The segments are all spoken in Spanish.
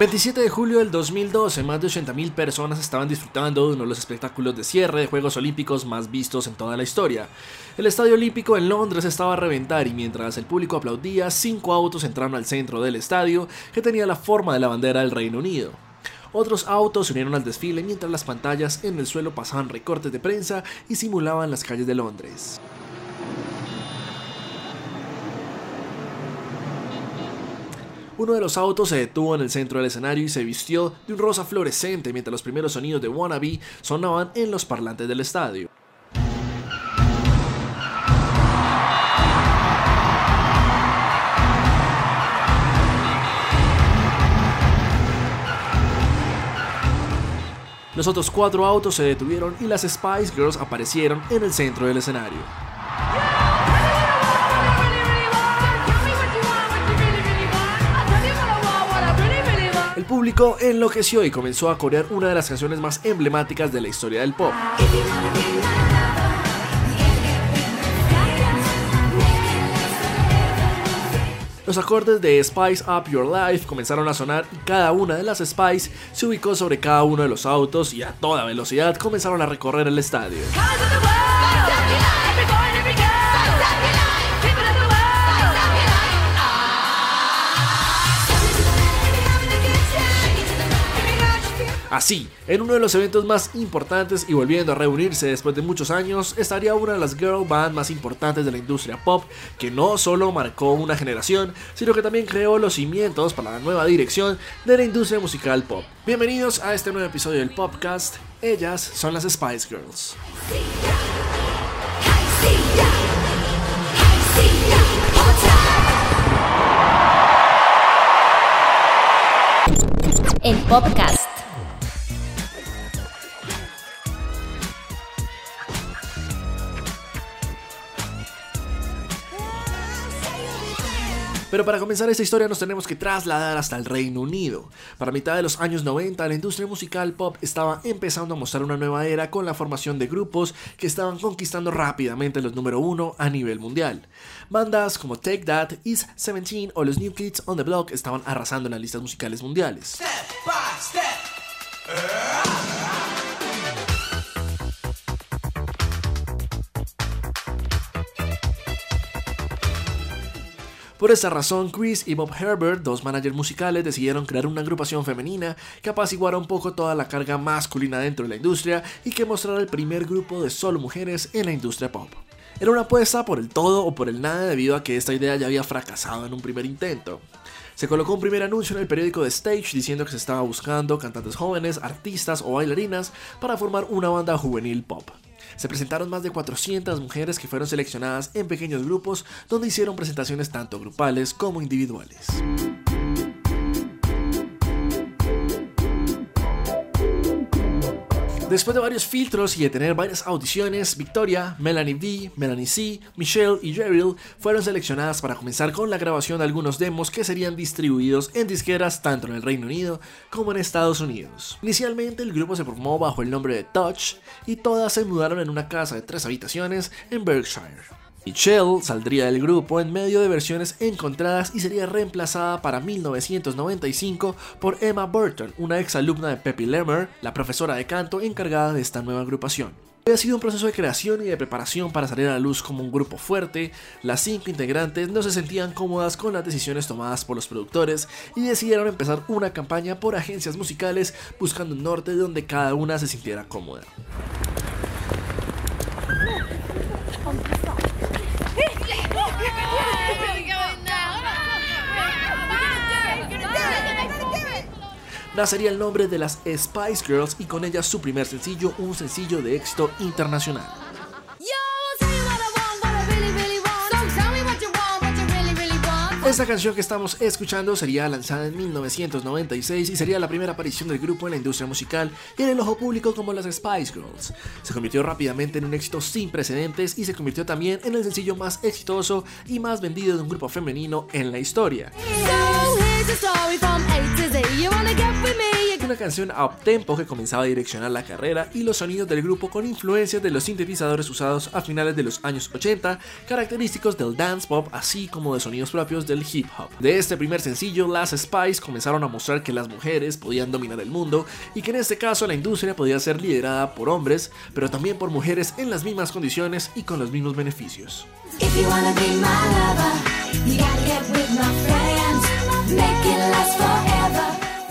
27 de julio del 2012, más de 80.000 personas estaban disfrutando de uno de los espectáculos de cierre de Juegos Olímpicos más vistos en toda la historia. El Estadio Olímpico en Londres estaba a reventar y mientras el público aplaudía, cinco autos entraron al centro del estadio que tenía la forma de la bandera del Reino Unido. Otros autos se unieron al desfile mientras las pantallas en el suelo pasaban recortes de prensa y simulaban las calles de Londres. Uno de los autos se detuvo en el centro del escenario y se vistió de un rosa fluorescente mientras los primeros sonidos de Wannabe sonaban en los parlantes del estadio. Los otros cuatro autos se detuvieron y las Spice Girls aparecieron en el centro del escenario. Público enloqueció y comenzó a corear una de las canciones más emblemáticas de la historia del pop. Los acordes de Spice Up Your Life comenzaron a sonar y cada una de las Spice se ubicó sobre cada uno de los autos y a toda velocidad comenzaron a recorrer el estadio. Así, en uno de los eventos más importantes y volviendo a reunirse después de muchos años, estaría una de las girl band más importantes de la industria pop, que no solo marcó una generación, sino que también creó los cimientos para la nueva dirección de la industria musical pop. Bienvenidos a este nuevo episodio del podcast. Ellas son las Spice Girls. El podcast. Pero para comenzar esta historia nos tenemos que trasladar hasta el Reino Unido. Para mitad de los años 90 la industria musical pop estaba empezando a mostrar una nueva era con la formación de grupos que estaban conquistando rápidamente los número uno a nivel mundial. Bandas como Take That, Is 17 o los New Kids on the Block estaban arrasando en las listas musicales mundiales. Por esa razón, Chris y Bob Herbert, dos managers musicales, decidieron crear una agrupación femenina que apaciguara un poco toda la carga masculina dentro de la industria y que mostrara el primer grupo de solo mujeres en la industria pop. Era una apuesta por el todo o por el nada debido a que esta idea ya había fracasado en un primer intento. Se colocó un primer anuncio en el periódico The Stage diciendo que se estaba buscando cantantes jóvenes, artistas o bailarinas para formar una banda juvenil pop. Se presentaron más de 400 mujeres que fueron seleccionadas en pequeños grupos donde hicieron presentaciones tanto grupales como individuales. Después de varios filtros y de tener varias audiciones, Victoria, Melanie B, Melanie C, Michelle y Jerry fueron seleccionadas para comenzar con la grabación de algunos demos que serían distribuidos en disqueras tanto en el Reino Unido como en Estados Unidos. Inicialmente el grupo se formó bajo el nombre de Touch y todas se mudaron en una casa de tres habitaciones en Berkshire. Michelle saldría del grupo en medio de versiones encontradas y sería reemplazada para 1995 por Emma Burton, una ex alumna de Peppy Lemmer, la profesora de canto encargada de esta nueva agrupación. Había sido un proceso de creación y de preparación para salir a la luz como un grupo fuerte, las cinco integrantes no se sentían cómodas con las decisiones tomadas por los productores y decidieron empezar una campaña por agencias musicales buscando un norte donde cada una se sintiera cómoda. Nacería el nombre de las Spice Girls y con ellas su primer sencillo, un sencillo de éxito internacional. Esta canción que estamos escuchando sería lanzada en 1996 y sería la primera aparición del grupo en la industria musical y en el ojo público como las Spice Girls. Se convirtió rápidamente en un éxito sin precedentes y se convirtió también en el sencillo más exitoso y más vendido de un grupo femenino en la historia. Una canción a tempo que comenzaba a direccionar la carrera y los sonidos del grupo con influencias de los sintetizadores usados a finales de los años 80, característicos del dance pop, así como de sonidos propios del hip hop. De este primer sencillo, las Spice comenzaron a mostrar que las mujeres podían dominar el mundo y que en este caso la industria podía ser liderada por hombres, pero también por mujeres en las mismas condiciones y con los mismos beneficios.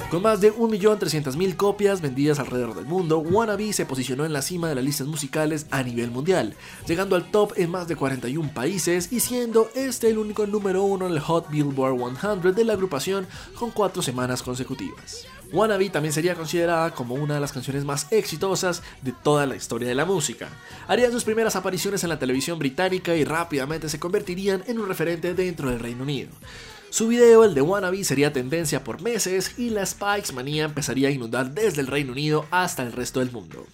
Con más de 1.300.000 copias vendidas alrededor del mundo, Wannabe se posicionó en la cima de las listas musicales a nivel mundial, llegando al top en más de 41 países y siendo este el único número uno en el Hot Billboard 100 de la agrupación con cuatro semanas consecutivas. Wannabe también sería considerada como una de las canciones más exitosas de toda la historia de la música. Harían sus primeras apariciones en la televisión británica y rápidamente se convertirían en un referente dentro del Reino Unido. Su video, el de Wannabe, sería tendencia por meses y la Spikes manía empezaría a inundar desde el Reino Unido hasta el resto del mundo.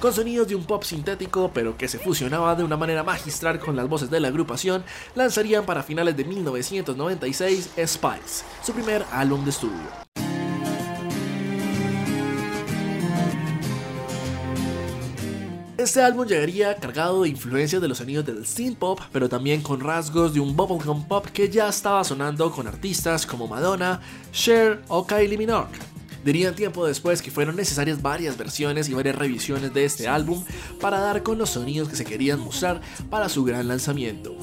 Con sonidos de un pop sintético, pero que se fusionaba de una manera magistral con las voces de la agrupación, lanzarían para finales de 1996 Spice, su primer álbum de estudio. Este álbum llegaría cargado de influencias de los sonidos del synth pop, pero también con rasgos de un bubblegum pop que ya estaba sonando con artistas como Madonna, Cher o Kylie Minogue. Dirían tiempo después que fueron necesarias varias versiones y varias revisiones de este álbum para dar con los sonidos que se querían mostrar para su gran lanzamiento.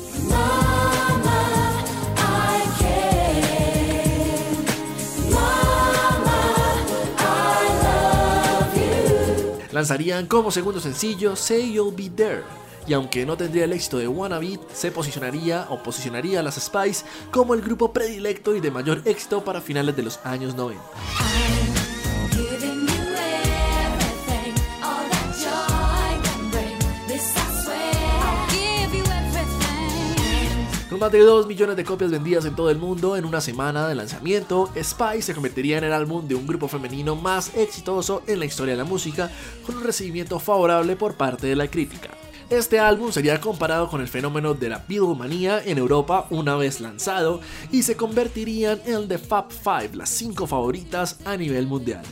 Lanzarían como segundo sencillo Say You'll Be There. Y aunque no tendría el éxito de Wannabe, se posicionaría o posicionaría a las Spice como el grupo predilecto y de mayor éxito para finales de los años 90. Más de 2 millones de copias vendidas en todo el mundo en una semana de lanzamiento, Spice se convertiría en el álbum de un grupo femenino más exitoso en la historia de la música, con un recibimiento favorable por parte de la crítica. Este álbum sería comparado con el fenómeno de la Beatlemanía en Europa una vez lanzado y se convertirían en de Fab Five, las 5 favoritas a nivel mundial.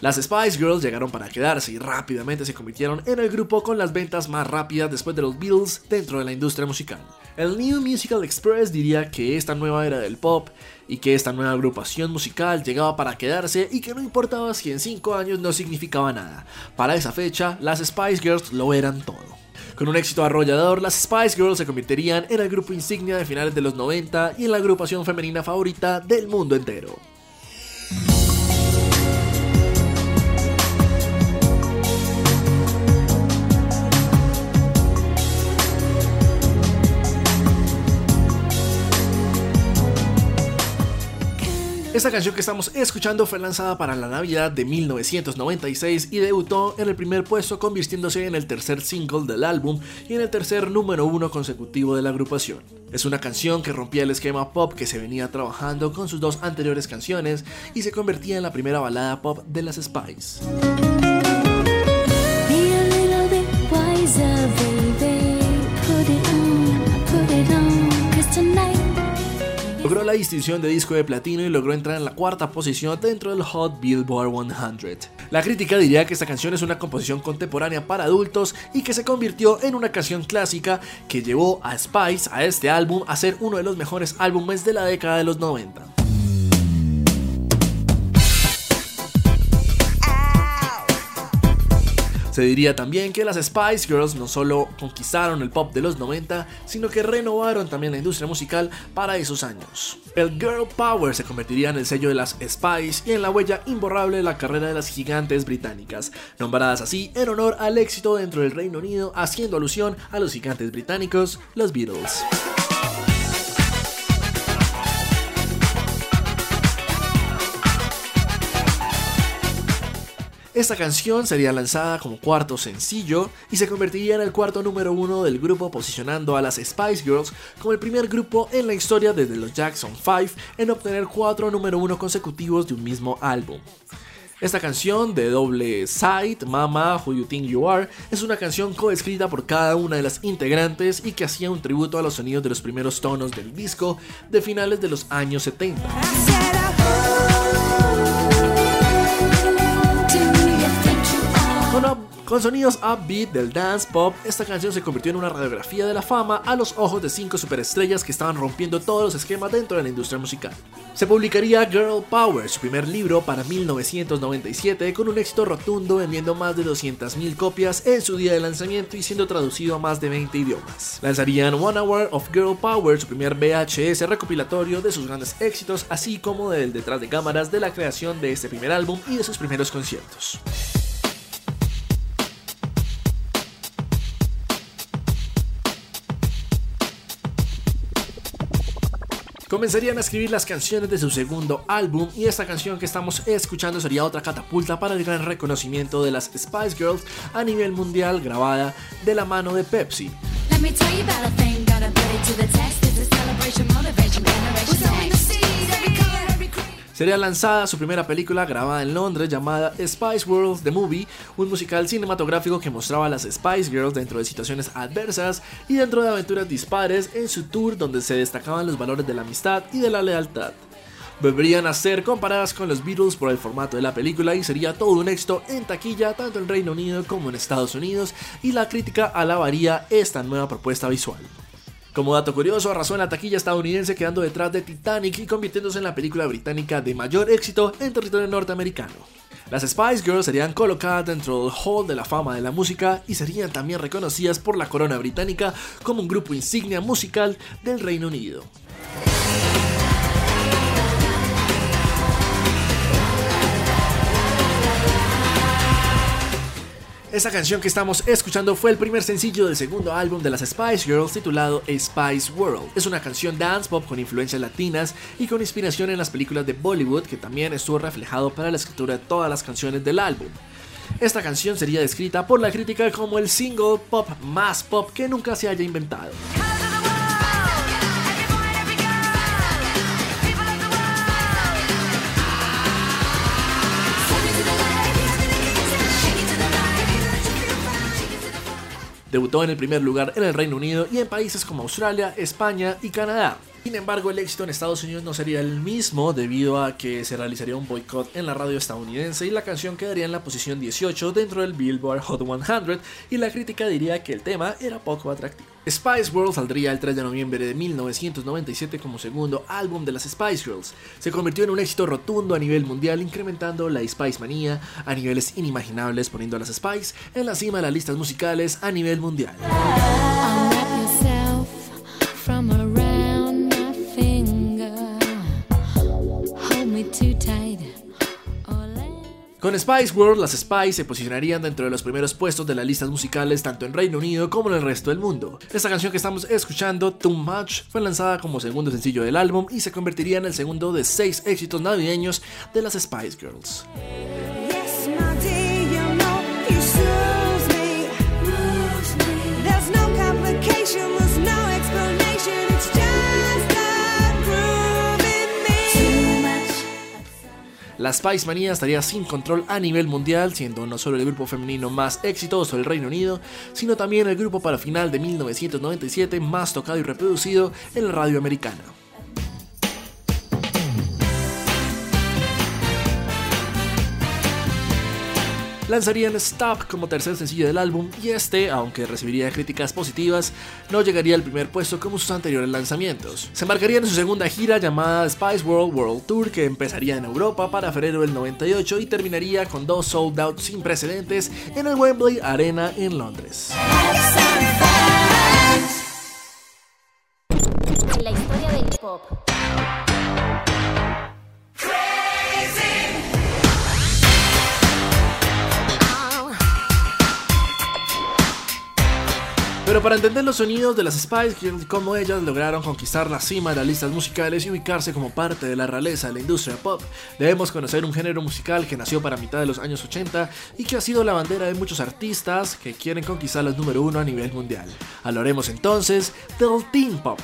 Las Spice Girls llegaron para quedarse y rápidamente se convirtieron en el grupo con las ventas más rápidas después de los Beatles dentro de la industria musical. El New Musical Express diría que esta nueva era del pop y que esta nueva agrupación musical llegaba para quedarse y que no importaba si en 5 años no significaba nada. Para esa fecha, las Spice Girls lo eran todo. Con un éxito arrollador, las Spice Girls se convertirían en el grupo insignia de finales de los 90 y en la agrupación femenina favorita del mundo entero. Esta canción que estamos escuchando fue lanzada para la Navidad de 1996 y debutó en el primer puesto convirtiéndose en el tercer single del álbum y en el tercer número uno consecutivo de la agrupación. Es una canción que rompía el esquema pop que se venía trabajando con sus dos anteriores canciones y se convertía en la primera balada pop de las Spice. Logró la distinción de disco de platino y logró entrar en la cuarta posición dentro del Hot Billboard 100. La crítica diría que esta canción es una composición contemporánea para adultos y que se convirtió en una canción clásica que llevó a Spice a este álbum a ser uno de los mejores álbumes de la década de los 90. Se diría también que las Spice Girls no solo conquistaron el pop de los 90, sino que renovaron también la industria musical para esos años. El Girl Power se convertiría en el sello de las Spice y en la huella imborrable de la carrera de las gigantes británicas, nombradas así en honor al éxito dentro del Reino Unido, haciendo alusión a los gigantes británicos, los Beatles. Esta canción sería lanzada como cuarto sencillo y se convertiría en el cuarto número uno del grupo posicionando a las Spice Girls como el primer grupo en la historia desde los Jackson 5 en obtener cuatro número uno consecutivos de un mismo álbum. Esta canción de doble side, Mama, Who You Think You Are, es una canción coescrita por cada una de las integrantes y que hacía un tributo a los sonidos de los primeros tonos del disco de finales de los años 70. Con sonidos upbeat del dance pop, esta canción se convirtió en una radiografía de la fama a los ojos de cinco superestrellas que estaban rompiendo todos los esquemas dentro de la industria musical. Se publicaría Girl Power, su primer libro, para 1997, con un éxito rotundo vendiendo más de 200.000 copias en su día de lanzamiento y siendo traducido a más de 20 idiomas. Lanzarían One Hour of Girl Power, su primer VHS recopilatorio de sus grandes éxitos, así como del detrás de cámaras de la creación de este primer álbum y de sus primeros conciertos. Comenzarían a escribir las canciones de su segundo álbum y esta canción que estamos escuchando sería otra catapulta para el gran reconocimiento de las Spice Girls a nivel mundial grabada de la mano de Pepsi. Sería lanzada su primera película grabada en Londres llamada Spice World The Movie, un musical cinematográfico que mostraba a las Spice Girls dentro de situaciones adversas y dentro de aventuras dispares en su tour donde se destacaban los valores de la amistad y de la lealtad. Volverían a ser comparadas con los Beatles por el formato de la película y sería todo un éxito en taquilla tanto en Reino Unido como en Estados Unidos y la crítica alabaría esta nueva propuesta visual. Como dato curioso, arrasó en la taquilla estadounidense quedando detrás de Titanic y convirtiéndose en la película británica de mayor éxito en territorio norteamericano. Las Spice Girls serían colocadas dentro del Hall de la Fama de la Música y serían también reconocidas por la corona británica como un grupo insignia musical del Reino Unido. Esta canción que estamos escuchando fue el primer sencillo del segundo álbum de las Spice Girls titulado A Spice World. Es una canción dance pop con influencias latinas y con inspiración en las películas de Bollywood que también estuvo reflejado para la escritura de todas las canciones del álbum. Esta canción sería descrita por la crítica como el single pop más pop que nunca se haya inventado. Debutó en el primer lugar en el Reino Unido y en países como Australia, España y Canadá. Sin embargo, el éxito en Estados Unidos no sería el mismo debido a que se realizaría un boicot en la radio estadounidense y la canción quedaría en la posición 18 dentro del Billboard Hot 100 y la crítica diría que el tema era poco atractivo. Spice World saldría el 3 de noviembre de 1997 como segundo álbum de las Spice Girls. Se convirtió en un éxito rotundo a nivel mundial, incrementando la Spice manía a niveles inimaginables, poniendo a las Spice en la cima de las listas musicales a nivel mundial. Con Spice World, las Spice se posicionarían dentro de los primeros puestos de las listas musicales tanto en Reino Unido como en el resto del mundo. Esta canción que estamos escuchando, Too Much, fue lanzada como segundo sencillo del álbum y se convertiría en el segundo de seis éxitos navideños de las Spice Girls. La Spice Manía estaría sin control a nivel mundial, siendo no solo el grupo femenino más exitoso del Reino Unido, sino también el grupo para final de 1997 más tocado y reproducido en la radio americana. Lanzarían Stop como tercer sencillo del álbum y este, aunque recibiría críticas positivas, no llegaría al primer puesto como sus anteriores lanzamientos. Se embarcarían en su segunda gira llamada Spice World World Tour que empezaría en Europa para febrero del 98 y terminaría con dos sold out sin precedentes en el Wembley Arena en Londres. La historia. Para entender los sonidos de las Spice y cómo ellas lograron conquistar la cima de las listas musicales y ubicarse como parte de la realeza de la industria pop, debemos conocer un género musical que nació para mitad de los años 80 y que ha sido la bandera de muchos artistas que quieren conquistar los número uno a nivel mundial. Hablaremos entonces del teen pop.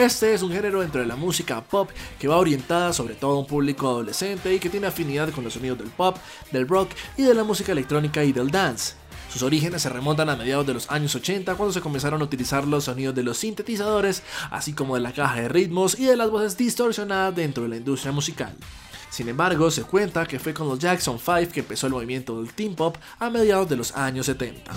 Este es un género dentro de la música pop que va orientada sobre todo a un público adolescente y que tiene afinidad con los sonidos del pop, del rock y de la música electrónica y del dance. Sus orígenes se remontan a mediados de los años 80 cuando se comenzaron a utilizar los sonidos de los sintetizadores, así como de la caja de ritmos y de las voces distorsionadas dentro de la industria musical. Sin embargo, se cuenta que fue con los Jackson 5 que empezó el movimiento del teen pop a mediados de los años 70.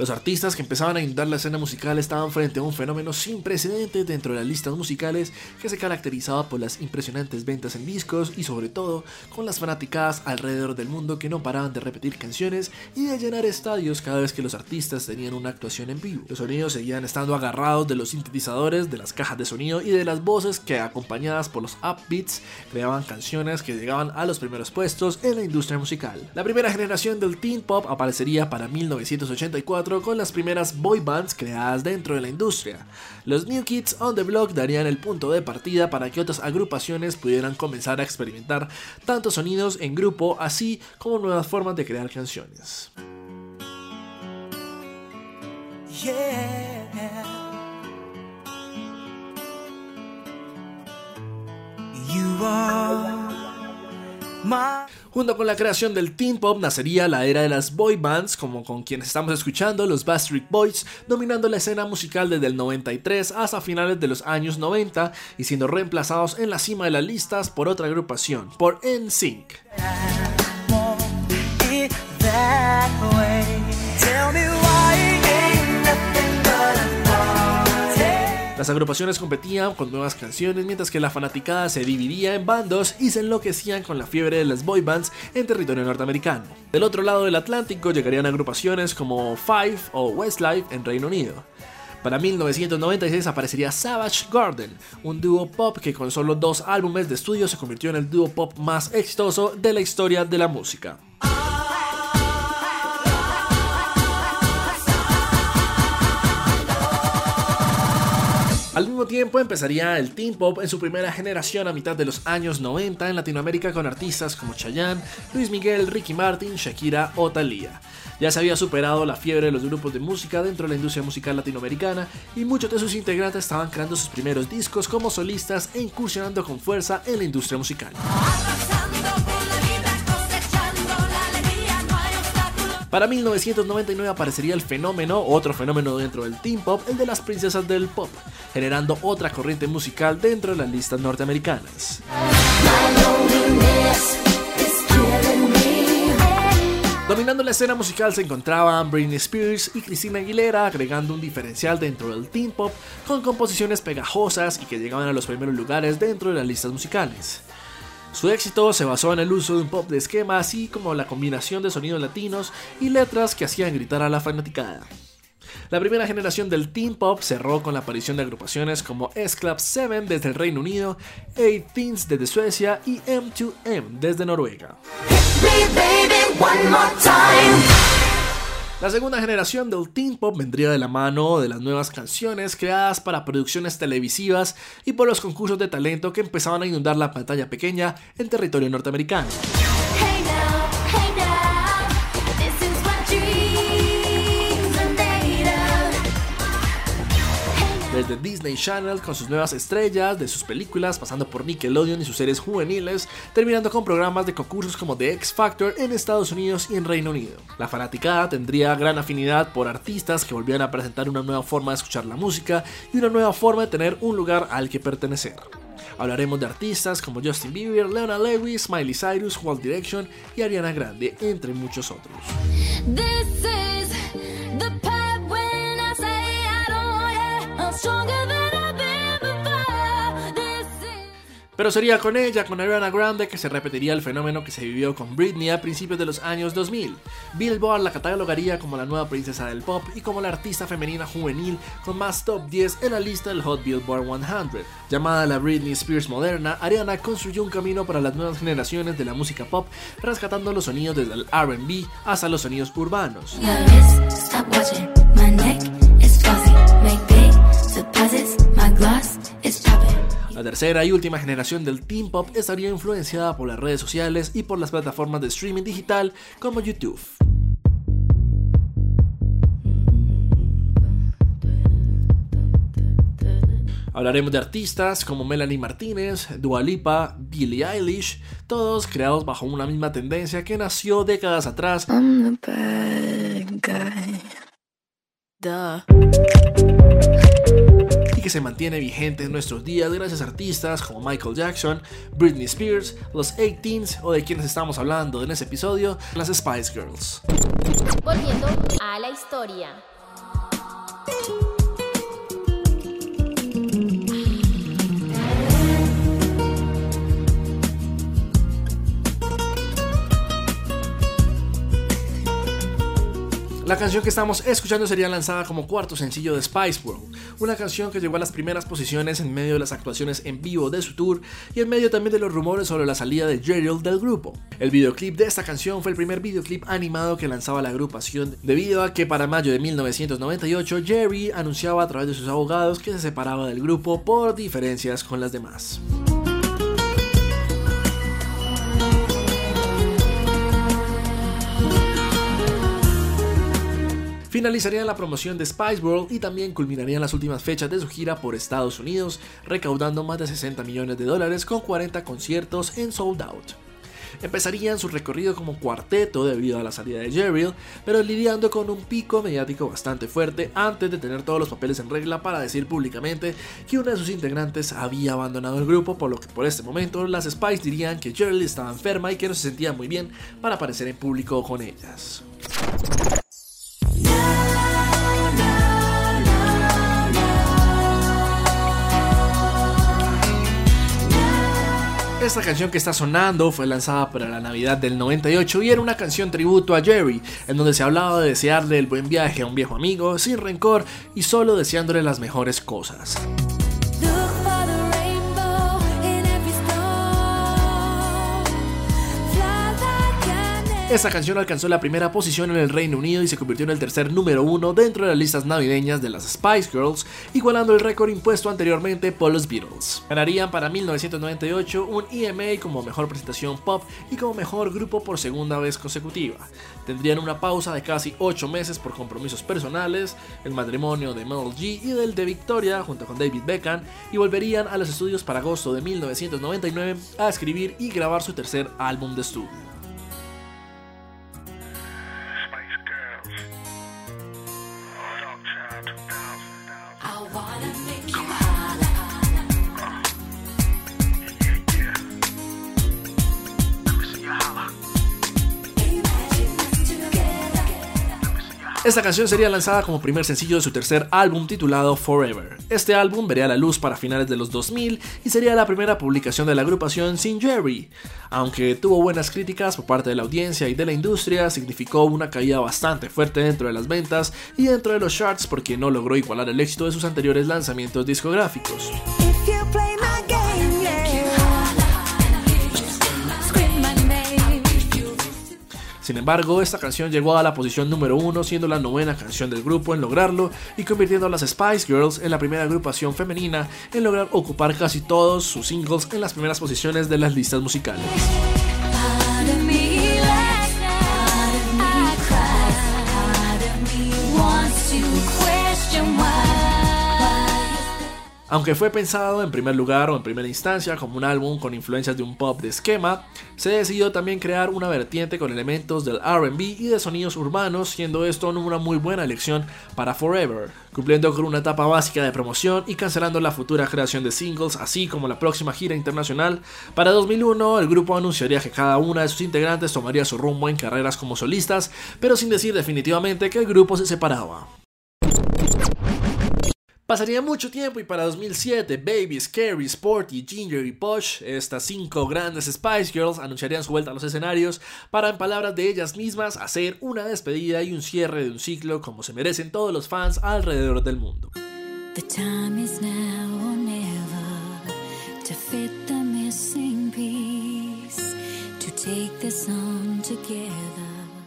Los artistas que empezaban a inundar la escena musical estaban frente a un fenómeno sin precedentes dentro de las listas musicales que se caracterizaba por las impresionantes ventas en discos y sobre todo con las fanaticadas alrededor del mundo que no paraban de repetir canciones y de llenar estadios cada vez que los artistas tenían una actuación en vivo. Los sonidos seguían estando agarrados de los sintetizadores, de las cajas de sonido y de las voces que acompañadas por los upbeats creaban canciones que llegaban a los primeros puestos en la industria musical. La primera generación del teen pop aparecería para 1984 con las primeras boy bands creadas dentro de la industria. Los New Kids on the Block darían el punto de partida para que otras agrupaciones pudieran comenzar a experimentar tantos sonidos en grupo así como nuevas formas de crear canciones. Junto con la creación del teen pop nacería la era de las boy bands, como con quienes estamos escuchando, los Backstreet Boys, dominando la escena musical desde el 93 hasta finales de los años 90 y siendo reemplazados en la cima de las listas por otra agrupación, por NSYNC. Las agrupaciones competían con nuevas canciones mientras que la fanaticada se dividía en bandos y se enloquecían con la fiebre de las boy bands en territorio norteamericano. Del otro lado del Atlántico llegarían agrupaciones como Five o Westlife en Reino Unido. Para 1996 aparecería Savage Garden, un dúo pop que con solo dos álbumes de estudio se convirtió en el dúo pop más exitoso de la historia de la música. Al mismo tiempo empezaría el teen pop en su primera generación a mitad de los años 90 en Latinoamérica con artistas como Chayanne, Luis Miguel, Ricky Martin, Shakira o Thalía. Ya se había superado la fiebre de los grupos de música dentro de la industria musical latinoamericana y muchos de sus integrantes estaban creando sus primeros discos como solistas e incursionando con fuerza en la industria musical. Para 1999 aparecería el fenómeno, otro fenómeno dentro del teen pop, el de las princesas del pop, generando otra corriente musical dentro de las listas norteamericanas. Dominando la escena musical se encontraban Britney Spears y Christina Aguilera, agregando un diferencial dentro del teen pop con composiciones pegajosas y que llegaban a los primeros lugares dentro de las listas musicales. Su éxito se basó en el uso de un pop de esquema, así como la combinación de sonidos latinos y letras que hacían gritar a la fanaticada. La primera generación del teen pop cerró con la aparición de agrupaciones como S-Club 7 desde el Reino Unido, Eight Teens desde Suecia y M2M desde Noruega. La segunda generación del teen pop vendría de la mano de las nuevas canciones creadas para producciones televisivas y por los concursos de talento que empezaban a inundar la pantalla pequeña en territorio norteamericano. Desde Disney Channel con sus nuevas estrellas, de sus películas, pasando por Nickelodeon y sus series juveniles, terminando con programas de concursos como The X Factor en Estados Unidos y en Reino Unido. La fanaticada tendría gran afinidad por artistas que volvían a presentar una nueva forma de escuchar la música y una nueva forma de tener un lugar al que pertenecer. Hablaremos de artistas como Justin Bieber, Leona Lewis, Miley Cyrus, Walt Direction y Ariana Grande, entre muchos otros. Pero sería con ella, con Ariana Grande, que se repetiría el fenómeno que se vivió con Britney a principios de los años 2000. Billboard la catalogaría como la nueva princesa del pop y como la artista femenina juvenil con más top 10 en la lista del Hot Billboard 100. Llamada la Britney Spears moderna, Ariana construyó un camino para las nuevas generaciones de la música pop, rescatando los sonidos desde el RB hasta los sonidos urbanos. tercera y última generación del teen pop estaría influenciada por las redes sociales y por las plataformas de streaming digital como YouTube. Hablaremos de artistas como Melanie Martínez, Dua Lipa, Billie Eilish, todos creados bajo una misma tendencia que nació décadas atrás que se mantiene vigente en nuestros días gracias a artistas como Michael Jackson, Britney Spears, los 18s o de quienes estamos hablando en ese episodio, las Spice Girls. Volviendo a la historia. La canción que estamos escuchando sería lanzada como cuarto sencillo de Spice World, una canción que llegó a las primeras posiciones en medio de las actuaciones en vivo de su tour y en medio también de los rumores sobre la salida de Gerald del grupo. El videoclip de esta canción fue el primer videoclip animado que lanzaba la agrupación debido a que para mayo de 1998 Jerry anunciaba a través de sus abogados que se separaba del grupo por diferencias con las demás. Finalizarían la promoción de Spice World y también culminarían las últimas fechas de su gira por Estados Unidos, recaudando más de 60 millones de dólares con 40 conciertos en sold out. Empezarían su recorrido como cuarteto debido a la salida de Jerry, pero lidiando con un pico mediático bastante fuerte antes de tener todos los papeles en regla para decir públicamente que una de sus integrantes había abandonado el grupo, por lo que por este momento las Spice dirían que Jerry estaba enferma y que no se sentía muy bien para aparecer en público con ellas. Esta canción que está sonando fue lanzada para la Navidad del 98 y era una canción tributo a Jerry, en donde se hablaba de desearle el buen viaje a un viejo amigo sin rencor y solo deseándole las mejores cosas. Esta canción alcanzó la primera posición en el Reino Unido y se convirtió en el tercer número uno dentro de las listas navideñas de las Spice Girls, igualando el récord impuesto anteriormente por los Beatles. Ganarían para 1998 un EMA como mejor presentación pop y como mejor grupo por segunda vez consecutiva. Tendrían una pausa de casi 8 meses por compromisos personales, el matrimonio de Mel G y del de Victoria junto con David Beckham y volverían a los estudios para agosto de 1999 a escribir y grabar su tercer álbum de estudio. Esta canción sería lanzada como primer sencillo de su tercer álbum titulado Forever. Este álbum vería la luz para finales de los 2000 y sería la primera publicación de la agrupación sin Jerry. Aunque tuvo buenas críticas por parte de la audiencia y de la industria, significó una caída bastante fuerte dentro de las ventas y dentro de los charts porque no logró igualar el éxito de sus anteriores lanzamientos discográficos. Sin embargo, esta canción llegó a la posición número uno, siendo la novena canción del grupo en lograrlo y convirtiendo a las Spice Girls en la primera agrupación femenina en lograr ocupar casi todos sus singles en las primeras posiciones de las listas musicales. Aunque fue pensado en primer lugar o en primera instancia como un álbum con influencias de un pop de esquema, se decidió también crear una vertiente con elementos del RB y de sonidos urbanos, siendo esto una muy buena elección para Forever, cumpliendo con una etapa básica de promoción y cancelando la futura creación de singles, así como la próxima gira internacional. Para 2001, el grupo anunciaría que cada una de sus integrantes tomaría su rumbo en carreras como solistas, pero sin decir definitivamente que el grupo se separaba. Pasaría mucho tiempo y para 2007, Baby, Scary, Sporty, Ginger y Posh, estas cinco grandes Spice Girls, anunciarían su vuelta a los escenarios para, en palabras de ellas mismas, hacer una despedida y un cierre de un ciclo como se merecen todos los fans alrededor del mundo.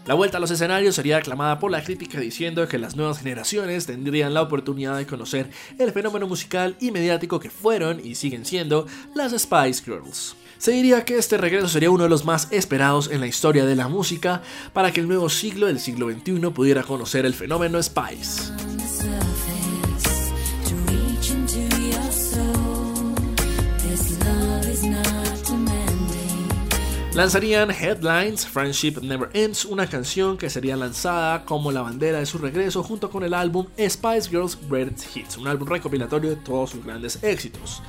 La vuelta a los escenarios sería aclamada por la crítica diciendo que las nuevas generaciones tendrían la oportunidad de conocer el fenómeno musical y mediático que fueron y siguen siendo las Spice Girls. Se diría que este regreso sería uno de los más esperados en la historia de la música para que el nuevo siglo del siglo XXI pudiera conocer el fenómeno Spice. Lanzarían Headlines, Friendship Never Ends, una canción que sería lanzada como la bandera de su regreso junto con el álbum Spice Girls Greatest Hits, un álbum recopilatorio de todos sus grandes éxitos.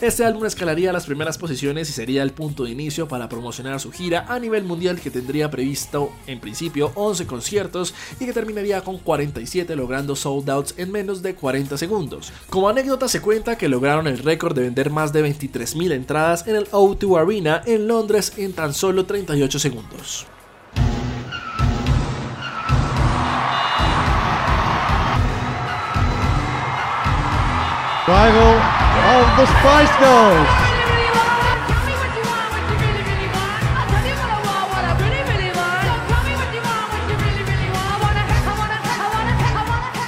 Este álbum escalaría las primeras posiciones y sería el punto de inicio para promocionar su gira a nivel mundial que tendría previsto en principio 11 conciertos y que terminaría con 47 logrando sold outs en menos de 40 segundos. Como anécdota se cuenta que lograron el récord de vender más de 23.000 entradas en el O2 Arena en Londres en tan solo 38 segundos. Of the Spice Girls.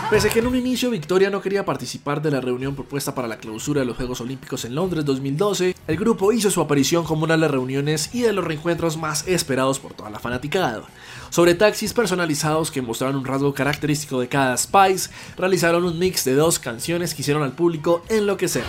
Pese a que en un inicio Victoria no quería participar de la reunión propuesta para la clausura de los Juegos Olímpicos en Londres 2012, el grupo hizo su aparición como una de las reuniones y de los reencuentros más esperados por toda la fanaticada. Sobre taxis personalizados que mostraron un rasgo característico de cada Spice, realizaron un mix de dos canciones que hicieron al público enloquecer.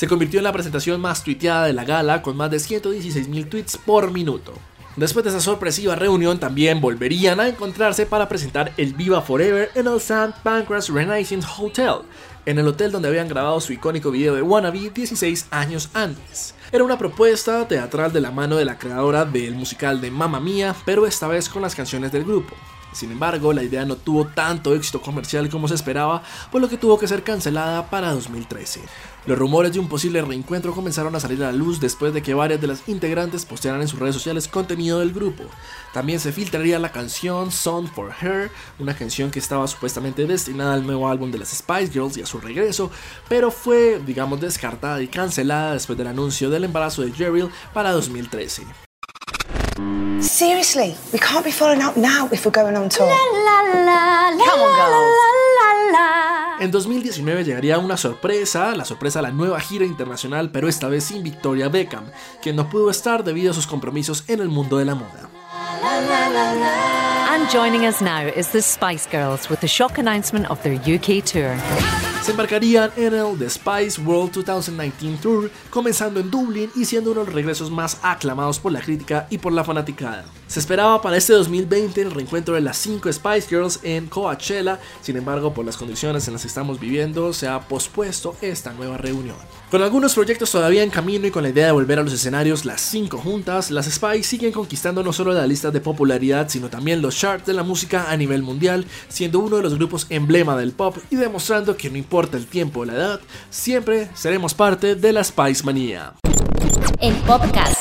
Se convirtió en la presentación más tuiteada de la gala con más de 116.000 tweets por minuto. Después de esa sorpresiva reunión también volverían a encontrarse para presentar el Viva Forever en el St. Pancras Renaissance Hotel, en el hotel donde habían grabado su icónico video de Wannabe 16 años antes. Era una propuesta teatral de la mano de la creadora del musical de Mamma Mía, pero esta vez con las canciones del grupo. Sin embargo, la idea no tuvo tanto éxito comercial como se esperaba, por lo que tuvo que ser cancelada para 2013. Los rumores de un posible reencuentro comenzaron a salir a la luz después de que varias de las integrantes postearan en sus redes sociales contenido del grupo. También se filtraría la canción Song for Her, una canción que estaba supuestamente destinada al nuevo álbum de las Spice Girls y a su regreso, pero fue, digamos, descartada y cancelada después del anuncio del embarazo de Jerry para 2013. Seriously, we can't be following up now if we're going on tour. En 2019 llegaría una sorpresa, la sorpresa a la nueva gira internacional, pero esta vez sin Victoria Beckham, quien no pudo estar debido a sus compromisos en el mundo de la moda. And joining us now is the Spice Girls with the shock announcement of their UK tour se embarcarían en el The Spice World 2019 Tour, comenzando en Dublín y siendo uno de los regresos más aclamados por la crítica y por la fanaticada. Se esperaba para este 2020 el reencuentro de las 5 Spice Girls en Coachella, sin embargo por las condiciones en las que estamos viviendo se ha pospuesto esta nueva reunión. Con algunos proyectos todavía en camino y con la idea de volver a los escenarios las 5 juntas, las Spice siguen conquistando no solo la lista de popularidad, sino también los charts de la música a nivel mundial, siendo uno de los grupos emblema del pop y demostrando que no importa el tiempo o la edad, siempre seremos parte de la Spice Manía. El podcast.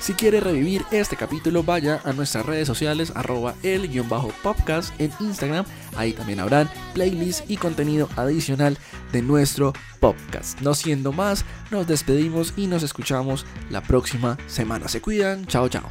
Si quiere revivir este capítulo, vaya a nuestras redes sociales, arroba el-podcast en Instagram. Ahí también habrán playlists y contenido adicional de nuestro podcast. No siendo más, nos despedimos y nos escuchamos la próxima semana. Se cuidan, chao, chao.